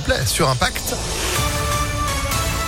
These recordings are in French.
vous plaît, sur Impact.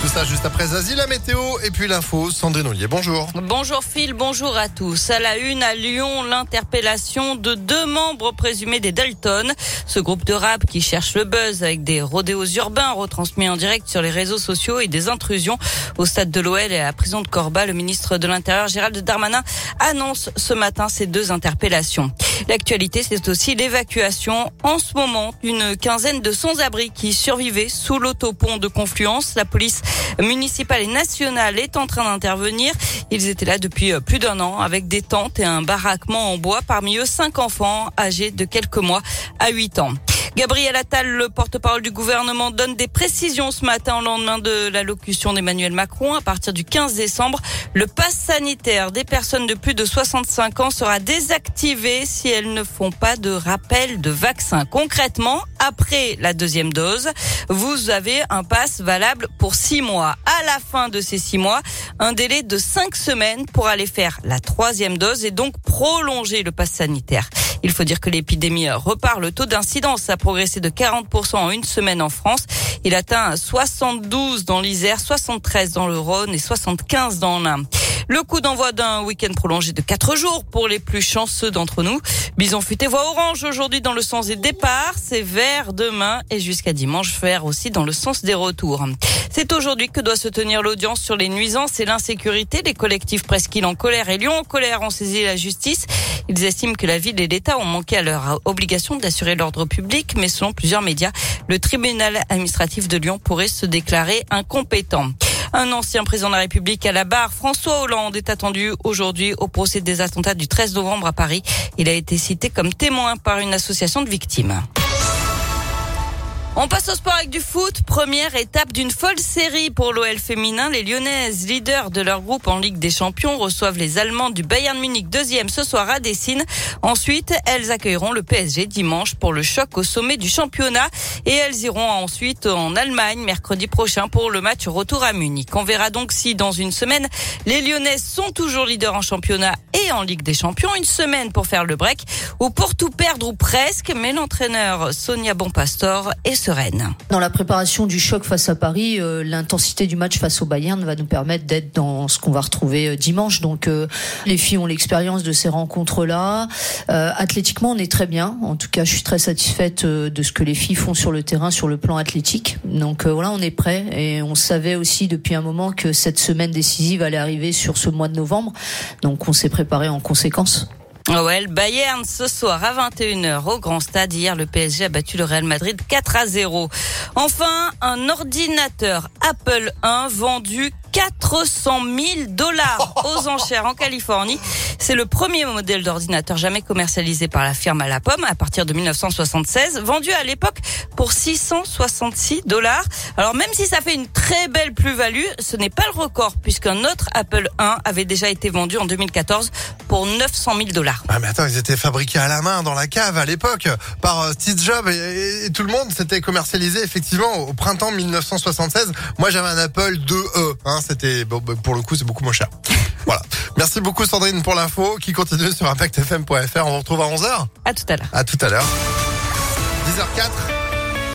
Tout ça juste après Zazie, la météo et puis l'info. Sandrine Ollier, bonjour. Bonjour Phil, bonjour à tous. À la une à Lyon, l'interpellation de deux membres présumés des Dalton. Ce groupe de rap qui cherche le buzz avec des rodéos urbains retransmis en direct sur les réseaux sociaux et des intrusions au stade de l'OL et à la prison de Corba. Le ministre de l'Intérieur, Gérald Darmanin, annonce ce matin ces deux interpellations. L'actualité, c'est aussi l'évacuation en ce moment d'une quinzaine de sans-abri qui survivaient sous l'autopont de Confluence. La police municipale et nationale est en train d'intervenir. Ils étaient là depuis euh, plus d'un an avec des tentes et un baraquement en bois. Parmi eux, cinq enfants âgés de quelques mois à huit ans. Gabriel Attal, le porte-parole du gouvernement, donne des précisions ce matin au lendemain de l'allocution d'Emmanuel Macron. À partir du 15 décembre, le pass sanitaire des personnes de plus de 65 ans sera désactivé si elles ne font pas de rappel de vaccin. Concrètement, après la deuxième dose, vous avez un pass valable pour six mois. À la fin de ces six mois, un délai de cinq semaines pour aller faire la troisième dose et donc prolonger le pass sanitaire. Il faut dire que l'épidémie repart. Le taux d'incidence a progressé de 40% en une semaine en France. Il atteint 72 dans l'Isère, 73 dans le Rhône et 75 dans l'Ain. Le coup d'envoi d'un week-end prolongé de 4 jours pour les plus chanceux d'entre nous. Bison futé voit orange aujourd'hui dans le sens des départs. C'est vert demain et jusqu'à dimanche vert aussi dans le sens des retours. C'est aujourd'hui que doit se tenir l'audience sur les nuisances et l'insécurité. Les collectifs Presqu'île en colère et Lyon en colère ont saisi la justice. Ils estiment que la ville et l'État ont manqué à leur obligation d'assurer l'ordre public, mais selon plusieurs médias, le tribunal administratif de Lyon pourrait se déclarer incompétent. Un ancien président de la République à la barre, François Hollande, est attendu aujourd'hui au procès des attentats du 13 novembre à Paris. Il a été cité comme témoin par une association de victimes. On passe au sport avec du foot. Première étape d'une folle série pour l'OL féminin. Les Lyonnaises, leaders de leur groupe en Ligue des Champions, reçoivent les Allemands du Bayern Munich, deuxième ce soir à Dessine. Ensuite, elles accueilleront le PSG dimanche pour le choc au sommet du championnat. Et elles iront ensuite en Allemagne mercredi prochain pour le match retour à Munich. On verra donc si dans une semaine, les Lyonnaises sont toujours leaders en championnat et en Ligue des Champions. Une semaine pour faire le break ou pour tout perdre ou presque. Mais l'entraîneur Sonia Bonpastor est sereine. Dans la préparation du choc face à Paris, euh, l'intensité du match face au Bayern va nous permettre d'être dans ce qu'on va retrouver euh, dimanche. Donc euh, les filles ont l'expérience de ces rencontres-là. athlétiquement, on est très bien. En tout cas, je suis très satisfaite de ce que les filles font sur le terrain, sur le plan athlétique. Donc voilà, on est prêt et on savait aussi depuis un moment que cette semaine décisive allait arriver sur ce mois de novembre. Donc on s'est préparé en conséquence. OL Bayern ce soir à 21h au Grand Stade. Hier, le PSG a battu le Real Madrid 4 à 0. Enfin, un ordinateur Apple 1 vendu 400 000 dollars aux enchères en Californie. C'est le premier modèle d'ordinateur jamais commercialisé par la firme à la pomme à partir de 1976, vendu à l'époque pour 666 dollars. Alors même si ça fait une très belle plus-value, ce n'est pas le record puisqu'un autre Apple 1 avait déjà été vendu en 2014 pour 900 000 dollars. Ah mais attends, ils étaient fabriqués à la main dans la cave à l'époque par euh, Steve Jobs et, tout le monde. C'était commercialisé effectivement au printemps 1976. Moi j'avais un Apple 2E. Hein, c'était bon, bah, pour le coup c'est beaucoup moins cher. voilà. Merci beaucoup Sandrine pour l'info qui continue sur impactfm.fr. On vous retrouve à 11h. À tout à l'heure. À tout à l'heure. 10h04.